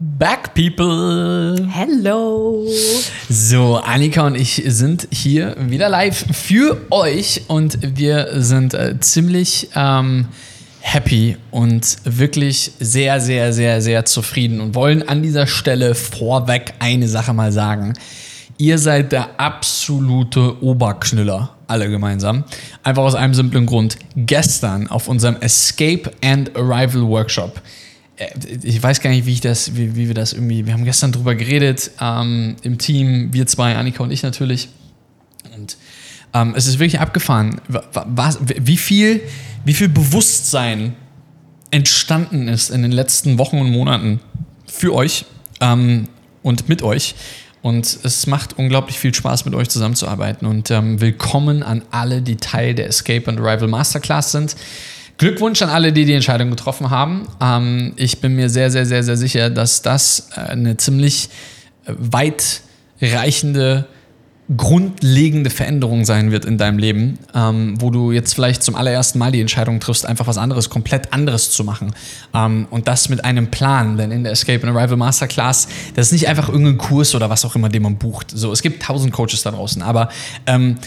back, people. Hello. So, Annika und ich sind hier wieder live für euch und wir sind äh, ziemlich ähm, happy und wirklich sehr, sehr, sehr, sehr zufrieden und wollen an dieser Stelle vorweg eine Sache mal sagen. Ihr seid der absolute Oberknüller, alle gemeinsam. Einfach aus einem simplen Grund. Gestern auf unserem Escape and Arrival Workshop ich weiß gar nicht, wie ich das, wie, wie wir das irgendwie, wir haben gestern drüber geredet ähm, im Team, wir zwei, Annika und ich natürlich. Und ähm, es ist wirklich abgefahren, was, wie, viel, wie viel Bewusstsein entstanden ist in den letzten Wochen und Monaten für euch ähm, und mit euch. Und es macht unglaublich viel Spaß, mit euch zusammenzuarbeiten. Und ähm, willkommen an alle, die Teil der Escape and Arrival Masterclass sind. Glückwunsch an alle, die die Entscheidung getroffen haben. Ähm, ich bin mir sehr, sehr, sehr, sehr sicher, dass das äh, eine ziemlich äh, weitreichende, grundlegende Veränderung sein wird in deinem Leben, ähm, wo du jetzt vielleicht zum allerersten Mal die Entscheidung triffst, einfach was anderes, komplett anderes zu machen. Ähm, und das mit einem Plan, denn in der Escape and Arrival Masterclass, das ist nicht einfach irgendein Kurs oder was auch immer, den man bucht. So, es gibt tausend Coaches da draußen, aber ähm,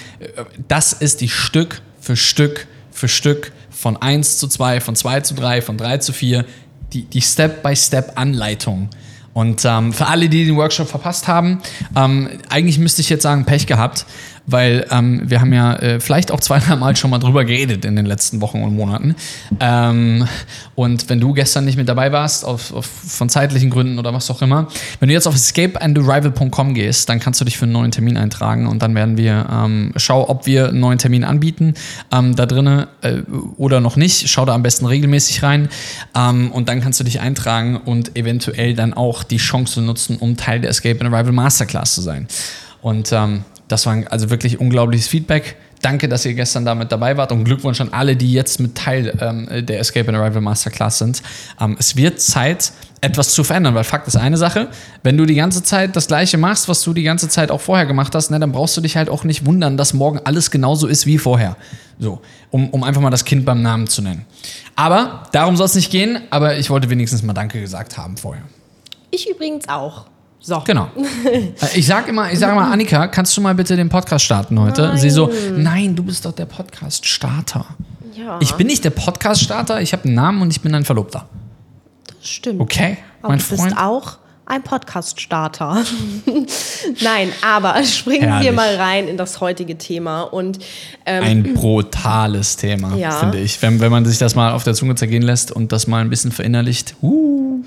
das ist die Stück für Stück für Stück von 1 zu 2, von 2 zu 3, von 3 zu 4, die, die Step-by-Step-Anleitung. Und ähm, für alle, die den Workshop verpasst haben, ähm, eigentlich müsste ich jetzt sagen, Pech gehabt, weil ähm, wir haben ja äh, vielleicht auch zwei, drei Mal schon mal drüber geredet in den letzten Wochen und Monaten. Ähm, und wenn du gestern nicht mit dabei warst, auf, auf, von zeitlichen Gründen oder was auch immer, wenn du jetzt auf escapeandarrival.com gehst, dann kannst du dich für einen neuen Termin eintragen und dann werden wir ähm, schau, ob wir einen neuen Termin anbieten ähm, da drinnen äh, oder noch nicht. Schau da am besten regelmäßig rein ähm, und dann kannst du dich eintragen und eventuell dann auch die Chance nutzen, um Teil der Escape and Arrival Masterclass zu sein. Und ähm, das war also wirklich unglaubliches Feedback. Danke, dass ihr gestern damit dabei wart und Glückwunsch an alle, die jetzt mit Teil ähm, der Escape and Arrival Masterclass sind. Ähm, es wird Zeit, etwas zu verändern, weil Fakt ist eine Sache, wenn du die ganze Zeit das Gleiche machst, was du die ganze Zeit auch vorher gemacht hast, ne, dann brauchst du dich halt auch nicht wundern, dass morgen alles genauso ist wie vorher. So, um, um einfach mal das Kind beim Namen zu nennen. Aber darum soll es nicht gehen, aber ich wollte wenigstens mal Danke gesagt haben vorher. Ich übrigens auch. So. Genau. Ich sag immer, ich sage immer, Annika, kannst du mal bitte den Podcast starten heute? Nein. Sie so, nein, du bist doch der Podcast-Starter. Ja. Ich bin nicht der Podcast-Starter, ich habe einen Namen und ich bin ein Verlobter. Das stimmt. Okay, aber mein du Freund. bist auch ein Podcast-Starter. Nein, aber springen Herrlich. wir mal rein in das heutige Thema. Und, ähm, ein brutales Thema, ja. finde ich. Wenn, wenn man sich das mal auf der Zunge zergehen lässt und das mal ein bisschen verinnerlicht. Uh.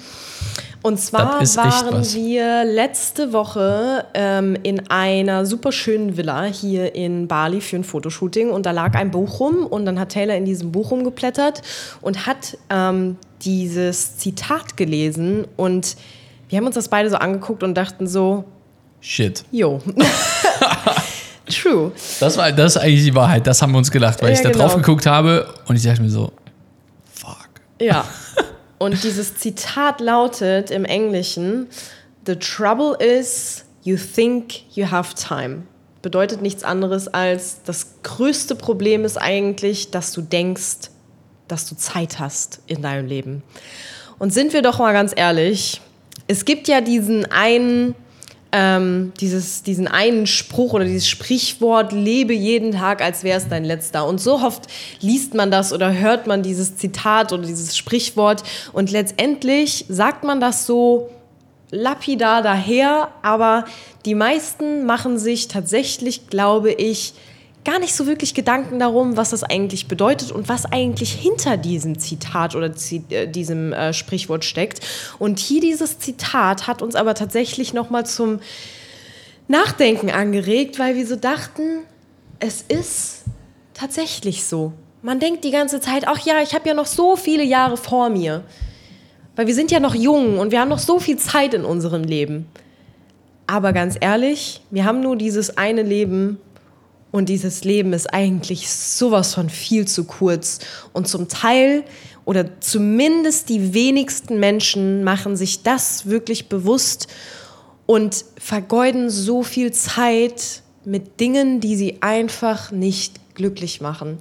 Und zwar waren wir letzte Woche ähm, in einer super schönen Villa hier in Bali für ein Fotoshooting und da lag ein Buch rum und dann hat Taylor in diesem Buch rumgeblättert und hat ähm, dieses Zitat gelesen und wir haben uns das beide so angeguckt und dachten so, Shit. Jo. True. Das war das ist eigentlich die Wahrheit. Das haben wir uns gedacht, weil ja, ich da genau. drauf geguckt habe und ich dachte mir so, fuck. Ja. Und dieses Zitat lautet im Englischen: The trouble is, you think you have time. Bedeutet nichts anderes als, das größte Problem ist eigentlich, dass du denkst, dass du Zeit hast in deinem Leben. Und sind wir doch mal ganz ehrlich, es gibt ja diesen einen ähm, dieses, diesen einen Spruch oder dieses Sprichwort, lebe jeden Tag, als wäre es dein letzter. Und so oft liest man das oder hört man dieses Zitat oder dieses Sprichwort und letztendlich sagt man das so lapidar daher, aber die meisten machen sich tatsächlich, glaube ich, gar nicht so wirklich Gedanken darum, was das eigentlich bedeutet und was eigentlich hinter diesem Zitat oder äh, diesem äh, Sprichwort steckt. Und hier dieses Zitat hat uns aber tatsächlich noch mal zum Nachdenken angeregt, weil wir so dachten, es ist tatsächlich so. Man denkt die ganze Zeit, ach ja, ich habe ja noch so viele Jahre vor mir. Weil wir sind ja noch jung und wir haben noch so viel Zeit in unserem Leben. Aber ganz ehrlich, wir haben nur dieses eine Leben und dieses Leben ist eigentlich sowas von viel zu kurz. Und zum Teil oder zumindest die wenigsten Menschen machen sich das wirklich bewusst und vergeuden so viel Zeit mit Dingen, die sie einfach nicht glücklich machen.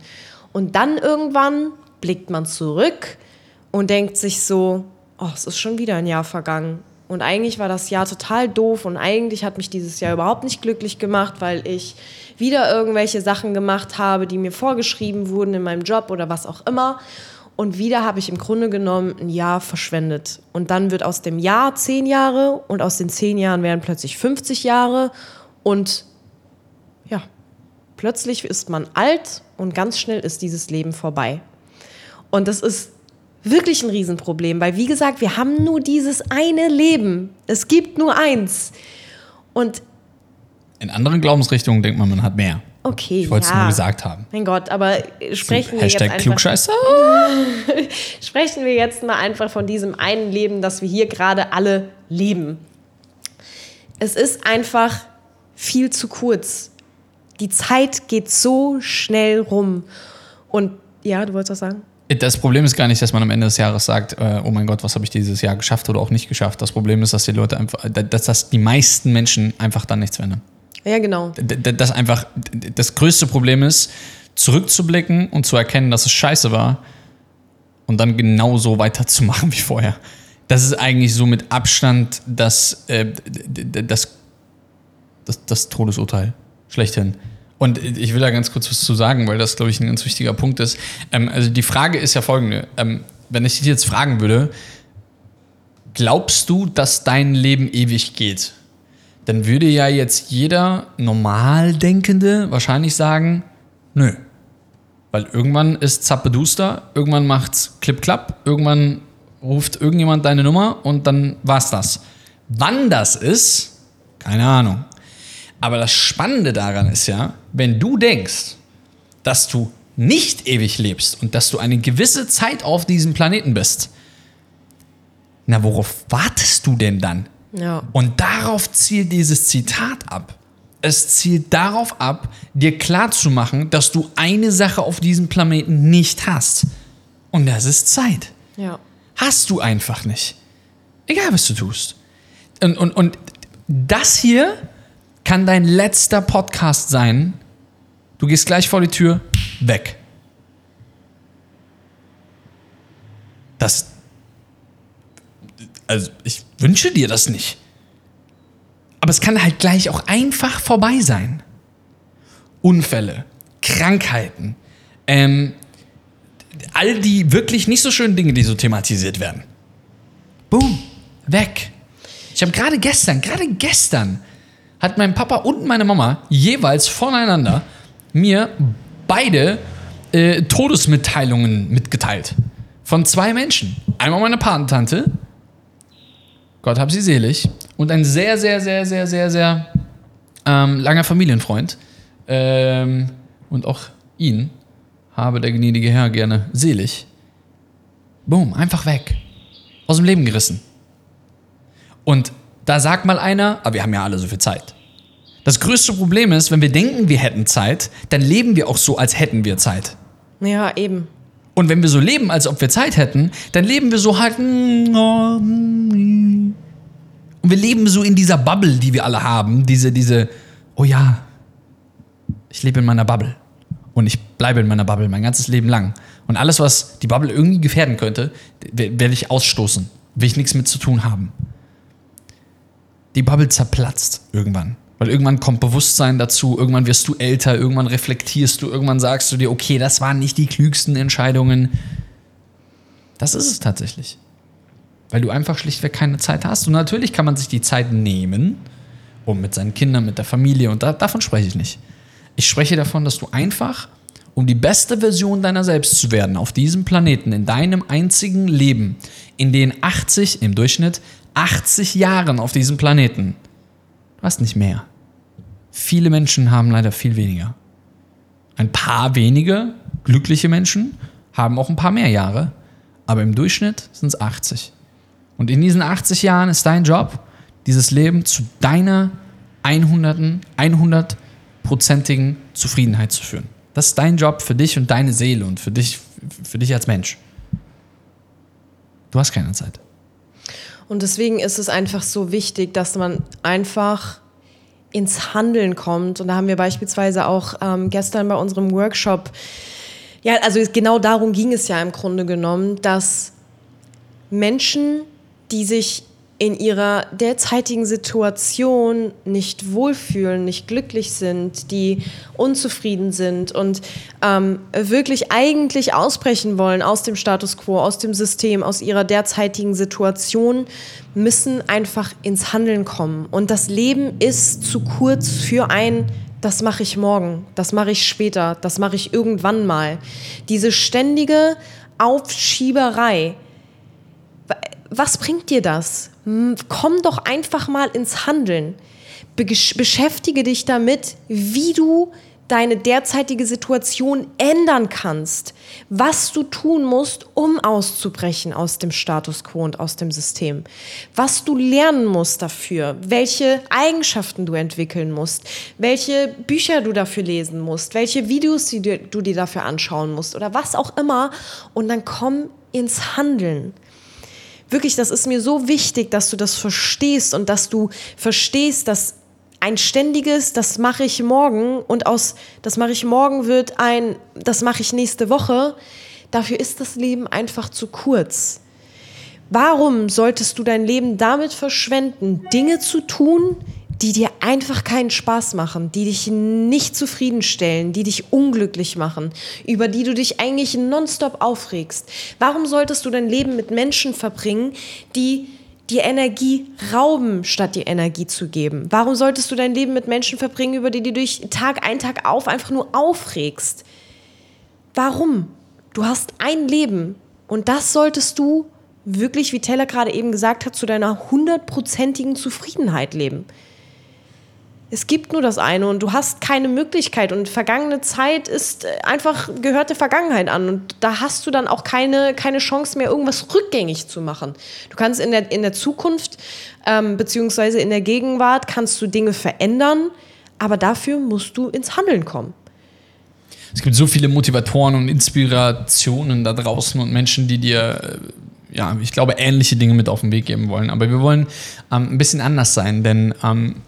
Und dann irgendwann blickt man zurück und denkt sich so, oh, es ist schon wieder ein Jahr vergangen. Und eigentlich war das Jahr total doof und eigentlich hat mich dieses Jahr überhaupt nicht glücklich gemacht, weil ich wieder irgendwelche Sachen gemacht habe, die mir vorgeschrieben wurden in meinem Job oder was auch immer. Und wieder habe ich im Grunde genommen ein Jahr verschwendet. Und dann wird aus dem Jahr zehn Jahre und aus den zehn Jahren werden plötzlich 50 Jahre. Und ja, plötzlich ist man alt und ganz schnell ist dieses Leben vorbei. Und das ist wirklich ein Riesenproblem, weil wie gesagt, wir haben nur dieses eine Leben. Es gibt nur eins. Und In anderen Glaubensrichtungen denkt man, man hat mehr. okay, Ich wollte es ja. nur gesagt haben. Mein Gott, aber sprechen wir jetzt Hashtag einfach Klugscheißer. sprechen wir jetzt mal einfach von diesem einen Leben, das wir hier gerade alle leben. Es ist einfach viel zu kurz. Die Zeit geht so schnell rum. Und ja, du wolltest was sagen? Das Problem ist gar nicht, dass man am Ende des Jahres sagt, äh, oh mein Gott, was habe ich dieses Jahr geschafft oder auch nicht geschafft. Das Problem ist, dass die Leute einfach, dass das die meisten Menschen einfach dann nichts verändern. Ja, genau. Das einfach, das größte Problem ist, zurückzublicken und zu erkennen, dass es scheiße war und dann genauso weiterzumachen wie vorher. Das ist eigentlich so mit Abstand das, äh, das, das, das Todesurteil schlechthin. Und ich will da ganz kurz was zu sagen, weil das, glaube ich, ein ganz wichtiger Punkt ist. Ähm, also die Frage ist ja folgende. Ähm, wenn ich dich jetzt fragen würde, glaubst du, dass dein Leben ewig geht? Dann würde ja jetzt jeder Normaldenkende wahrscheinlich sagen, nö. Weil irgendwann ist Zappeduster, irgendwann macht's Klipp-Klapp, irgendwann ruft irgendjemand deine Nummer und dann war's das. Wann das ist, keine Ahnung. Aber das Spannende daran ist ja, wenn du denkst, dass du nicht ewig lebst und dass du eine gewisse Zeit auf diesem Planeten bist, na, worauf wartest du denn dann? Ja. Und darauf zielt dieses Zitat ab. Es zielt darauf ab, dir klarzumachen, dass du eine Sache auf diesem Planeten nicht hast. Und das ist Zeit. Ja. Hast du einfach nicht. Egal, was du tust. Und, und, und das hier kann dein letzter Podcast sein. Du gehst gleich vor die Tür, weg. Das. Also, ich wünsche dir das nicht. Aber es kann halt gleich auch einfach vorbei sein. Unfälle, Krankheiten, ähm, all die wirklich nicht so schönen Dinge, die so thematisiert werden. Boom, weg. Ich habe gerade gestern, gerade gestern, hat mein Papa und meine Mama jeweils voneinander mir beide äh, Todesmitteilungen mitgeteilt. Von zwei Menschen. Einmal meine Patentante, Gott hab sie selig, und ein sehr, sehr, sehr, sehr, sehr, sehr ähm, langer Familienfreund. Ähm, und auch ihn habe der gnädige Herr gerne selig. Boom, einfach weg. Aus dem Leben gerissen. Und da sagt mal einer, aber wir haben ja alle so viel Zeit. Das größte Problem ist, wenn wir denken, wir hätten Zeit, dann leben wir auch so, als hätten wir Zeit. Ja, eben. Und wenn wir so leben, als ob wir Zeit hätten, dann leben wir so halt. Und wir leben so in dieser Bubble, die wir alle haben. Diese, diese, oh ja, ich lebe in meiner Bubble. Und ich bleibe in meiner Bubble mein ganzes Leben lang. Und alles, was die Bubble irgendwie gefährden könnte, werde ich ausstoßen. Will ich nichts mit zu tun haben. Die Bubble zerplatzt irgendwann. Weil irgendwann kommt Bewusstsein dazu, irgendwann wirst du älter, irgendwann reflektierst du, irgendwann sagst du dir, okay, das waren nicht die klügsten Entscheidungen. Das ist es tatsächlich. Weil du einfach schlichtweg keine Zeit hast. Und natürlich kann man sich die Zeit nehmen, um mit seinen Kindern, mit der Familie, und da, davon spreche ich nicht. Ich spreche davon, dass du einfach, um die beste Version deiner selbst zu werden, auf diesem Planeten, in deinem einzigen Leben, in den 80, im Durchschnitt, 80 Jahren auf diesem Planeten, hast nicht mehr. Viele Menschen haben leider viel weniger. Ein paar wenige glückliche Menschen haben auch ein paar mehr Jahre, aber im Durchschnitt sind es 80. Und in diesen 80 Jahren ist dein Job, dieses Leben zu deiner 100, 100%igen Zufriedenheit zu führen. Das ist dein Job für dich und deine Seele und für dich, für dich als Mensch. Du hast keine Zeit. Und deswegen ist es einfach so wichtig, dass man einfach ins Handeln kommt. Und da haben wir beispielsweise auch ähm, gestern bei unserem Workshop, ja, also genau darum ging es ja im Grunde genommen, dass Menschen, die sich in ihrer derzeitigen Situation nicht wohlfühlen, nicht glücklich sind, die unzufrieden sind und ähm, wirklich eigentlich ausbrechen wollen aus dem Status quo, aus dem System, aus ihrer derzeitigen Situation, müssen einfach ins Handeln kommen. Und das Leben ist zu kurz für ein das mache ich morgen, das mache ich später, das mache ich irgendwann mal. Diese ständige Aufschieberei, was bringt dir das? Komm doch einfach mal ins Handeln. beschäftige dich damit, wie du deine derzeitige Situation ändern kannst, was du tun musst, um auszubrechen aus dem Status quo und aus dem System, was du lernen musst dafür, welche Eigenschaften du entwickeln musst, welche Bücher du dafür lesen musst, welche Videos du dir dafür anschauen musst oder was auch immer. Und dann komm ins Handeln wirklich, das ist mir so wichtig, dass du das verstehst und dass du verstehst, dass ein ständiges, das mache ich morgen und aus, das mache ich morgen wird ein, das mache ich nächste Woche. Dafür ist das Leben einfach zu kurz. Warum solltest du dein Leben damit verschwenden, Dinge zu tun, die dir einfach keinen Spaß machen, die dich nicht zufriedenstellen, die dich unglücklich machen, über die du dich eigentlich nonstop aufregst. Warum solltest du dein Leben mit Menschen verbringen, die dir Energie rauben, statt dir Energie zu geben? Warum solltest du dein Leben mit Menschen verbringen, über die du dich Tag ein, Tag auf einfach nur aufregst? Warum? Du hast ein Leben und das solltest du wirklich, wie Taylor gerade eben gesagt hat, zu deiner hundertprozentigen Zufriedenheit leben. Es gibt nur das eine und du hast keine Möglichkeit und vergangene Zeit ist äh, einfach gehört der Vergangenheit an und da hast du dann auch keine, keine Chance mehr, irgendwas rückgängig zu machen. Du kannst in der, in der Zukunft ähm, beziehungsweise in der Gegenwart kannst du Dinge verändern, aber dafür musst du ins Handeln kommen. Es gibt so viele Motivatoren und Inspirationen da draußen und Menschen, die dir äh, ja, ich glaube, ähnliche Dinge mit auf den Weg geben wollen. Aber wir wollen ähm, ein bisschen anders sein, denn ähm,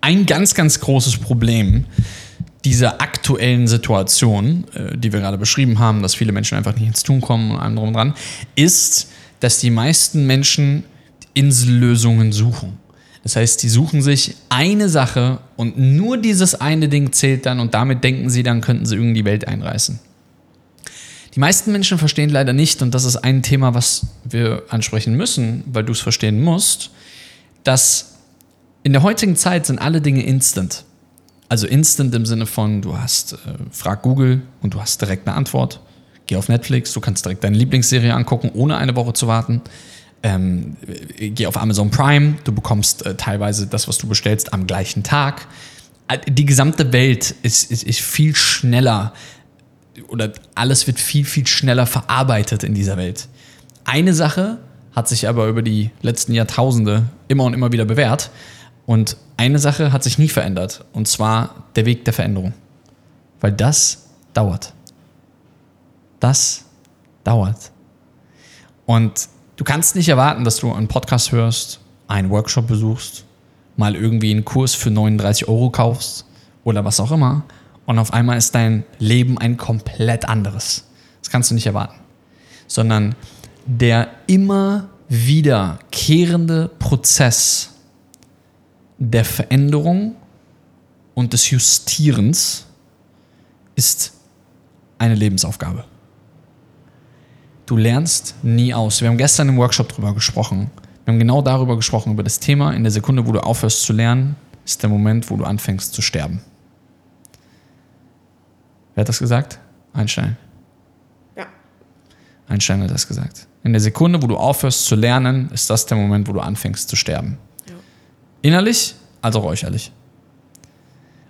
ein ganz, ganz großes Problem dieser aktuellen Situation, äh, die wir gerade beschrieben haben, dass viele Menschen einfach nicht ins Tun kommen und allem drum und dran, ist, dass die meisten Menschen Insellösungen suchen. Das heißt, die suchen sich eine Sache und nur dieses eine Ding zählt dann und damit denken sie, dann könnten sie irgendwie die Welt einreißen. Die meisten Menschen verstehen leider nicht, und das ist ein Thema, was wir ansprechen müssen, weil du es verstehen musst, dass in der heutigen Zeit sind alle Dinge instant. Also instant im Sinne von, du hast, äh, frag Google und du hast direkt eine Antwort. Geh auf Netflix, du kannst direkt deine Lieblingsserie angucken, ohne eine Woche zu warten. Ähm, geh auf Amazon Prime, du bekommst äh, teilweise das, was du bestellst, am gleichen Tag. Äh, die gesamte Welt ist, ist, ist viel schneller oder alles wird viel, viel schneller verarbeitet in dieser Welt. Eine Sache hat sich aber über die letzten Jahrtausende immer und immer wieder bewährt und eine Sache hat sich nie verändert, und zwar der Weg der Veränderung. Weil das dauert. Das dauert. Und du kannst nicht erwarten, dass du einen Podcast hörst, einen Workshop besuchst, mal irgendwie einen Kurs für 39 Euro kaufst oder was auch immer, und auf einmal ist dein Leben ein komplett anderes. Das kannst du nicht erwarten. Sondern der immer wiederkehrende Prozess der Veränderung und des Justierens ist eine Lebensaufgabe. Du lernst nie aus. Wir haben gestern im Workshop darüber gesprochen. Wir haben genau darüber gesprochen, über das Thema. In der Sekunde, wo du aufhörst zu lernen, ist der Moment, wo du anfängst zu sterben. Wer hat das gesagt? Einstein. Ja. Einstein hat das gesagt. In der Sekunde, wo du aufhörst zu lernen, ist das der Moment, wo du anfängst zu sterben. Innerlich als auch äußerlich.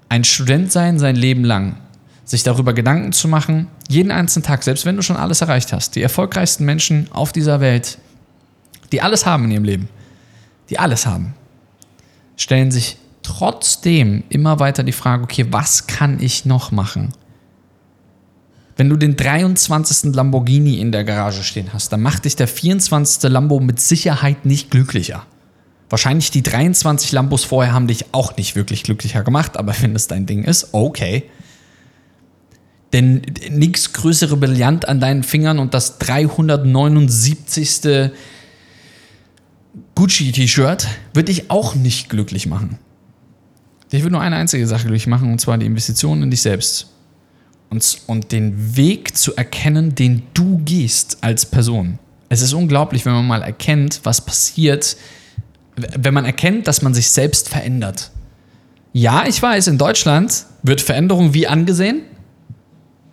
Ein Student sein sein Leben lang, sich darüber Gedanken zu machen, jeden einzelnen Tag, selbst wenn du schon alles erreicht hast, die erfolgreichsten Menschen auf dieser Welt, die alles haben in ihrem Leben, die alles haben, stellen sich trotzdem immer weiter die Frage, okay, was kann ich noch machen? Wenn du den 23. Lamborghini in der Garage stehen hast, dann macht dich der 24. Lambo mit Sicherheit nicht glücklicher. Wahrscheinlich die 23 Lambos vorher haben dich auch nicht wirklich glücklicher gemacht, aber wenn es dein Ding ist, okay. Denn nichts größere Brillant an deinen Fingern und das 379. Gucci-T-Shirt wird dich auch nicht glücklich machen. Dich wird nur eine einzige Sache glücklich machen, und zwar die Investition in dich selbst. Und, und den Weg zu erkennen, den du gehst als Person. Es ist unglaublich, wenn man mal erkennt, was passiert, wenn man erkennt, dass man sich selbst verändert. Ja, ich weiß, in Deutschland wird Veränderung wie angesehen?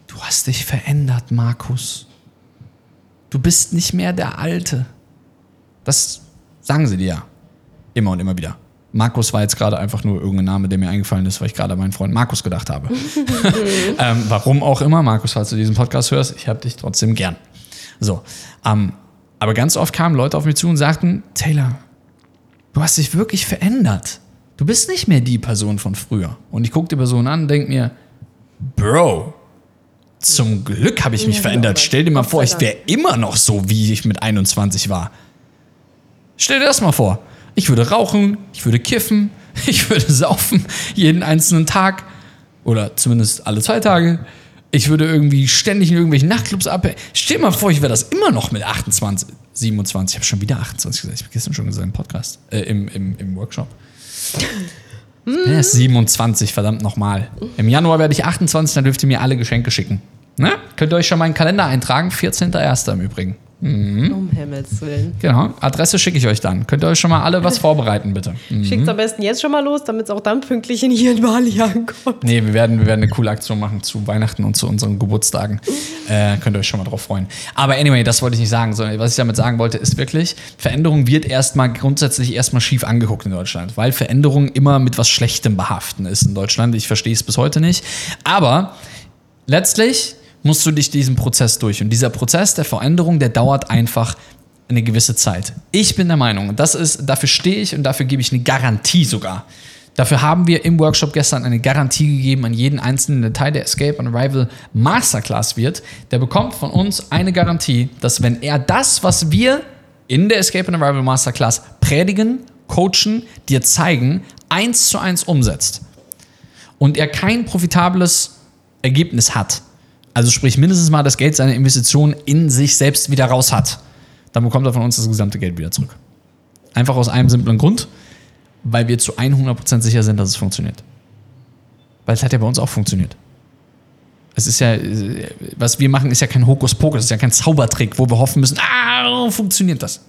Du hast dich verändert, Markus. Du bist nicht mehr der Alte. Das sagen sie dir ja. Immer und immer wieder. Markus war jetzt gerade einfach nur irgendein Name, der mir eingefallen ist, weil ich gerade an meinen Freund Markus gedacht habe. ähm, warum auch immer, Markus, falls du diesen Podcast hörst, ich habe dich trotzdem gern. So, ähm, aber ganz oft kamen Leute auf mich zu und sagten, Taylor, du hast dich wirklich verändert. Du bist nicht mehr die Person von früher. Und ich gucke die Person an und denke mir, Bro, zum Glück habe ich mich Ja, verändert. Stell dir mal vor, ich wäre immer noch so, wie ich mit 21 war. Stell dir das mal vor. Ich würde rauchen, ich würde kiffen, ich würde saufen, jeden einzelnen Tag oder zumindest alle zwei Tage. Ich würde irgendwie ständig in irgendwelchen Nachtclubs abhängen. Stell dir mal vor, ich wäre das immer noch mit 28, 27. Ich habe schon wieder 28 gesagt. Ich habe gestern schon gesagt im Podcast, äh, im, im, im Workshop. Ich bin erst 27, verdammt nochmal. Im Januar werde ich 28, dann dürft ihr mir alle Geschenke schicken. Ne? Könnt ihr euch schon mal in den Kalender eintragen? 14.01. im Übrigen. Um Himmels Willen. Genau, Adresse schicke ich euch dann. Könnt ihr euch schon mal alle was vorbereiten, bitte. Mhm. Schickt am besten jetzt schon mal los, damit es auch dann pünktlich in hier in Bali ankommt. Nee, wir werden, wir werden eine coole Aktion machen zu Weihnachten und zu unseren Geburtstagen. Äh, könnt ihr euch schon mal drauf freuen. Aber anyway, das wollte ich nicht sagen, sondern was ich damit sagen wollte, ist wirklich, Veränderung wird erstmal grundsätzlich erstmal schief angeguckt in Deutschland, weil Veränderung immer mit was Schlechtem behaften ist in Deutschland. Ich verstehe es bis heute nicht. Aber letztlich musst du dich diesen Prozess durch. Und dieser Prozess der Veränderung, der dauert einfach eine gewisse Zeit. Ich bin der Meinung, und das ist, dafür stehe ich und dafür gebe ich eine Garantie sogar. Dafür haben wir im Workshop gestern eine Garantie gegeben an jeden einzelnen Detail, der Escape and Arrival Masterclass wird. Der bekommt von uns eine Garantie, dass wenn er das, was wir in der Escape and Arrival Masterclass predigen, coachen, dir zeigen, eins zu eins umsetzt und er kein profitables Ergebnis hat, also sprich mindestens mal das Geld seiner Investition in sich selbst wieder raus hat, dann bekommt er von uns das gesamte Geld wieder zurück. Einfach aus einem simplen Grund, weil wir zu 100% sicher sind, dass es funktioniert. Weil es hat ja bei uns auch funktioniert. Es ist ja, was wir machen, ist ja kein Hokuspokus, ist ja kein Zaubertrick, wo wir hoffen müssen, ah, funktioniert das.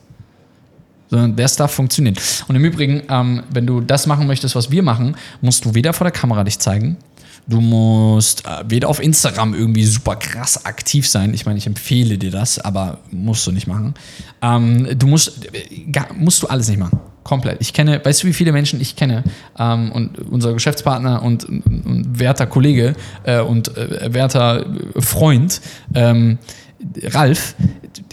Sondern der Stuff funktioniert. Und im Übrigen, ähm, wenn du das machen möchtest, was wir machen, musst du weder vor der Kamera dich zeigen, du musst äh, weder auf Instagram irgendwie super krass aktiv sein. Ich meine, ich empfehle dir das, aber musst du nicht machen. Ähm, du musst, äh, musst du alles nicht machen. Komplett. Ich kenne, weißt du, wie viele Menschen ich kenne? Ähm, und unser Geschäftspartner und, und, werter Kollege äh, und äh, werter Freund, ähm, Ralf,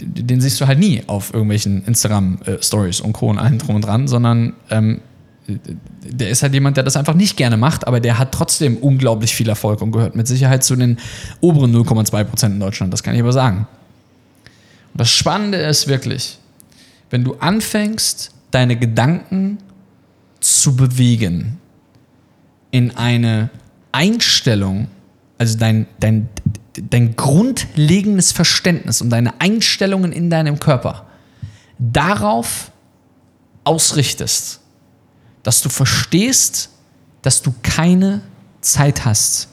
den siehst du halt nie auf irgendwelchen Instagram-Stories und Co. und allem drum und dran, sondern ähm, der ist halt jemand, der das einfach nicht gerne macht, aber der hat trotzdem unglaublich viel Erfolg und gehört mit Sicherheit zu den oberen 0,2% in Deutschland. Das kann ich aber sagen. Und das Spannende ist wirklich, wenn du anfängst, deine Gedanken zu bewegen in eine Einstellung, also dein, dein, dein grundlegendes Verständnis und deine Einstellungen in deinem Körper darauf ausrichtest, dass du verstehst, dass du keine Zeit hast,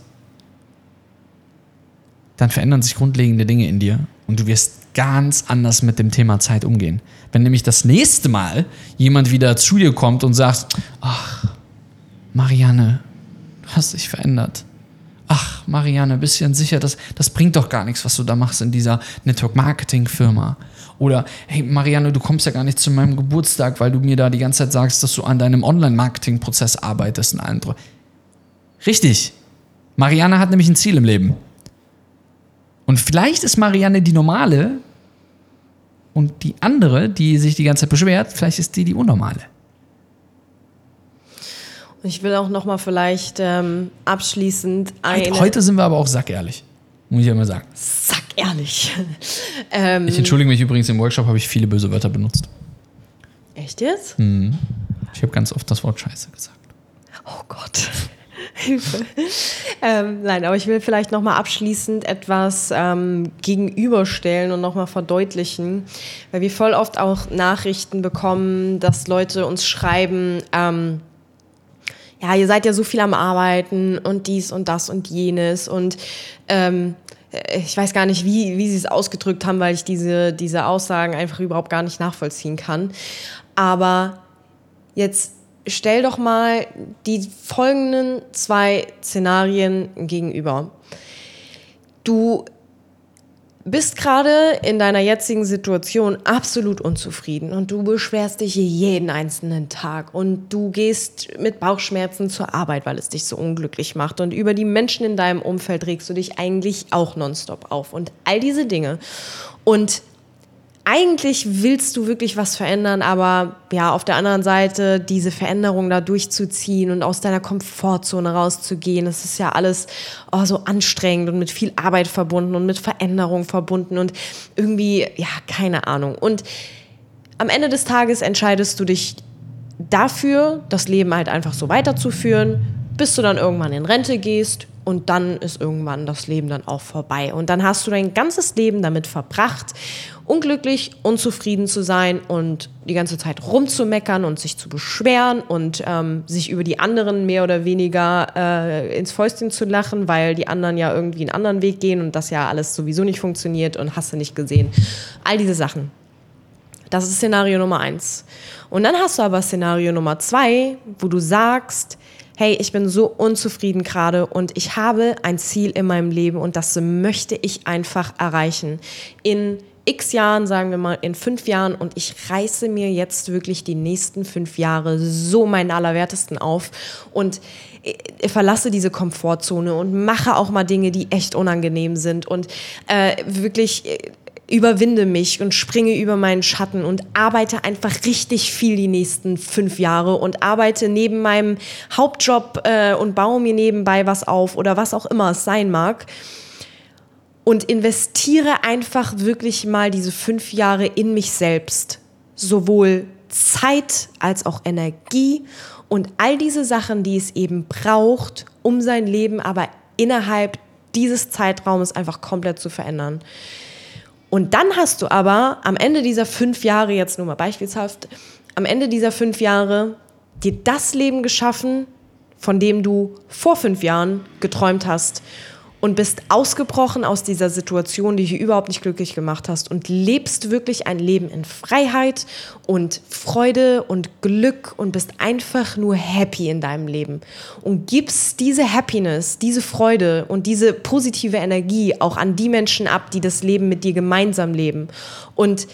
dann verändern sich grundlegende Dinge in dir und du wirst ganz anders mit dem Thema Zeit umgehen. Wenn nämlich das nächste Mal jemand wieder zu dir kommt und sagt, ach, Marianne, du hast dich verändert. Ach, Marianne, bist du denn sicher, das, das bringt doch gar nichts, was du da machst in dieser Network-Marketing-Firma. Oder, hey, Marianne, du kommst ja gar nicht zu meinem Geburtstag, weil du mir da die ganze Zeit sagst, dass du an deinem Online-Marketing-Prozess arbeitest und allem. drum. Richtig. Marianne hat nämlich ein Ziel im Leben. Und vielleicht ist Marianne die normale und die andere, die sich die ganze Zeit beschwert, vielleicht ist die die unnormale. Ich will auch noch mal vielleicht ähm, abschließend eine... Heute sind wir aber auch sackehrlich. Muss ich ja mal sagen. Sack ehrlich. ähm, Ich entschuldige mich übrigens, im Workshop habe ich viele böse Wörter benutzt. echt jetzt? Ich habe ganz oft das Wort Scheiße gesagt. Oh Gott. Hilfe. Ähm, nein, aber ich will vielleicht noch mal abschließend etwas ähm, gegenüberstellen und noch mal verdeutlichen, weil wir voll oft auch Nachrichten bekommen, dass Leute uns schreiben, ähm, ja, ihr seid ja so viel am Arbeiten und dies und das und jenes und ähm, ich weiß gar nicht, wie, wie sie es ausgedrückt haben, weil ich diese, diese Aussagen einfach überhaupt gar nicht nachvollziehen kann. Aber jetzt stell doch mal die folgenden zwei Szenarien gegenüber. Du bist gerade in deiner jetzigen Situation absolut unzufrieden und du beschwerst dich jeden einzelnen Tag und du gehst mit Bauchschmerzen zur Arbeit, weil es dich so unglücklich macht und über die Menschen in deinem Umfeld regst du dich eigentlich auch nonstop auf und all diese Dinge. Und eigentlich willst du wirklich was verändern, aber ja, auf der anderen Seite diese Veränderung da durchzuziehen und aus deiner Komfortzone rauszugehen, das ist ja alles oh, so anstrengend und mit viel Arbeit verbunden und mit Veränderung verbunden und irgendwie, ja, keine Ahnung. Und am Ende des Tages entscheidest du dich dafür, das Leben halt einfach so weiterzuführen, bis du dann irgendwann in Rente gehst und dann ist irgendwann das Leben dann auch vorbei. Und dann hast du dein ganzes Leben damit verbracht, unglücklich, unzufrieden zu sein und die ganze Zeit rumzumeckern und sich zu beschweren und ähm, sich über die anderen mehr oder weniger äh, ins Fäustchen zu lachen, weil die anderen ja irgendwie einen anderen Weg gehen und das ja alles sowieso nicht funktioniert und hast du nicht gesehen. All diese Sachen. Das ist Szenario Nummer eins. Und dann hast du aber Szenario Nummer zwei, wo du sagst, hey, ich bin so unzufrieden gerade und ich habe ein Ziel in meinem Leben und das möchte ich einfach erreichen. In x Jahren, sagen wir mal, in fünf Jahren und ich reiße mir jetzt wirklich die nächsten fünf Jahre so meinen Allerwertesten auf und ich verlasse diese Komfortzone und mache auch mal Dinge, die echt unangenehm sind und äh, wirklich äh, überwinde mich und springe über meinen Schatten und arbeite einfach richtig viel die nächsten fünf Jahre und arbeite neben meinem Hauptjob äh, und baue mir nebenbei was auf oder was auch immer es sein mag und investiere einfach wirklich mal diese fünf Jahre in mich selbst. Sowohl Zeit als auch Energie und all diese Sachen, die es eben braucht, um sein Leben aber innerhalb dieses Zeitraums einfach komplett zu verändern. Und dann hast du aber am Ende dieser fünf Jahre, jetzt nur mal beispielshaft, am Ende dieser fünf Jahre dir das Leben geschaffen, von dem du vor fünf Jahren geträumt hast und bist ausgebrochen aus dieser Situation, die dich überhaupt nicht glücklich gemacht hast und lebst wirklich ein Leben in Freiheit und Freude und Glück und bist einfach nur happy in deinem Leben und gibst diese Happiness, diese Freude und diese positive Energie auch an die Menschen ab, die das Leben mit dir gemeinsam leben. Und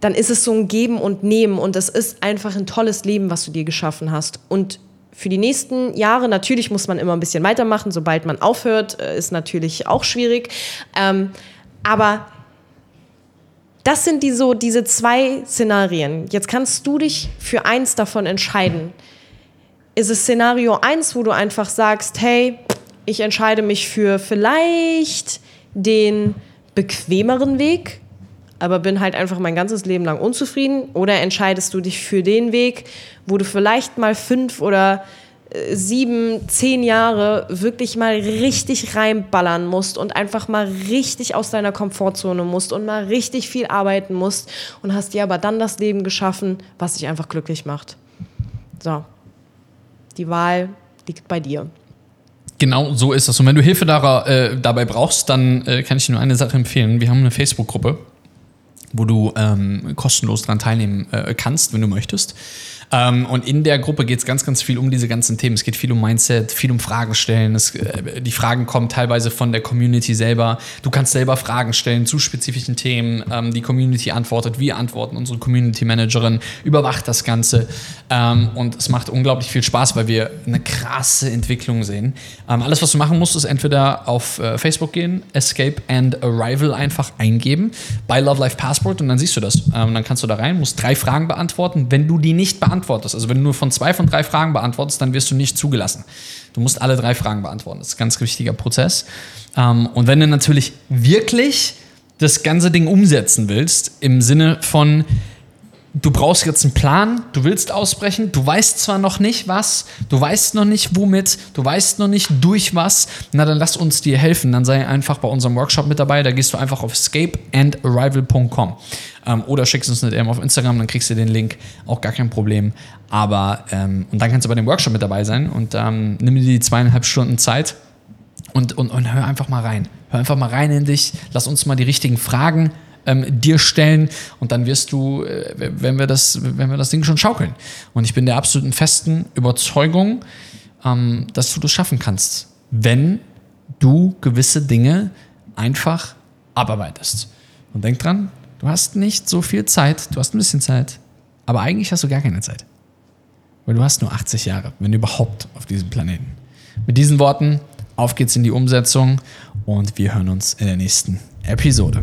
dann ist es so ein Geben und Nehmen und es ist einfach ein tolles Leben, was du dir geschaffen hast. Und für die nächsten Jahre, natürlich muss man immer ein bisschen weitermachen, sobald man aufhört, äh, ist natürlich auch schwierig. Ähm, aber das sind die so, diese zwei Szenarien. Jetzt kannst du dich für eins davon entscheiden. Ist es Szenario eins, wo du einfach sagst, hey, ich entscheide mich für vielleicht den bequemeren Weg, aber bin halt einfach mein ganzes Leben lang unzufrieden? Oder entscheidest du dich für den Weg, wo du vielleicht mal fünf oder äh, sieben, zehn Jahre wirklich mal richtig reinballern musst und einfach mal richtig aus deiner Komfortzone musst und mal richtig viel arbeiten musst und hast dir aber dann das Leben geschaffen, was dich einfach glücklich macht. So, die Wahl liegt bei dir. Genau so ist das. Und wenn du Hilfe äh, dabei brauchst, dann äh, kann ich dir nur eine Sache empfehlen. Wir haben eine Facebook-Gruppe, wo du ähm, kostenlos daran teilnehmen äh, kannst, wenn du möchtest. Ähm, und in der Gruppe geht es ganz, ganz viel um diese ganzen Themen. Es geht viel um Mindset, viel um Fragen stellen. Es, äh, die Fragen kommen teilweise von der Community selber. Du kannst selber Fragen stellen zu spezifischen Themen. Ähm, die Community antwortet, wir antworten. Unsere Community Managerin überwacht das Ganze. Ähm, und es macht unglaublich viel Spaß, weil wir eine krasse Entwicklung sehen. Ähm, alles, was du machen musst, ist entweder auf äh, Facebook gehen, Escape and Arrival einfach eingeben, bei Love Life Passport und dann siehst du das. Ähm, dann kannst du da rein, musst drei Fragen beantworten. Wenn du die nicht beantwortest, beantwortest, also wenn du nur von zwei von drei Fragen beantwortest, dann wirst du nicht zugelassen. Du musst alle drei Fragen beantworten. Das ist ein ganz wichtiger Prozess. Ähm, und wenn du natürlich wirklich das ganze Ding umsetzen willst, im Sinne von, du brauchst jetzt einen Plan, du willst ausbrechen, du weißt zwar noch nicht was, du weißt noch nicht womit, du weißt noch nicht durch was, na dann lass uns dir helfen, dann sei einfach bei unserem Workshop mit dabei, da gehst du einfach auf escapeandarrival.com ähm, oder schickst uns eine DM auf Instagram, dann kriegst du den Link, auch gar kein Problem, aber ähm, und dann kannst du bei dem Workshop mit dabei sein und ähm, nimm dir die zweieinhalb Stunden Zeit und, und, und hör einfach mal rein, hör einfach mal rein in dich, lass uns mal die richtigen Fragen ähm, dir stellen und dann wirst du, äh, wenn wir das, wenn wir das Ding schon schaukeln. Und ich bin der absoluten festen Überzeugung, ähm, dass du das schaffen kannst, wenn du gewisse Dinge einfach abarbeitest. Und denk dran, du hast nicht so viel Zeit, du hast ein bisschen Zeit, aber eigentlich hast du gar keine Zeit. Weil du hast nur 80 Jahre, wenn überhaupt, auf diesem Planeten. Mit diesen Worten, auf geht's in die Umsetzung und wir hören uns in der nächsten Episode.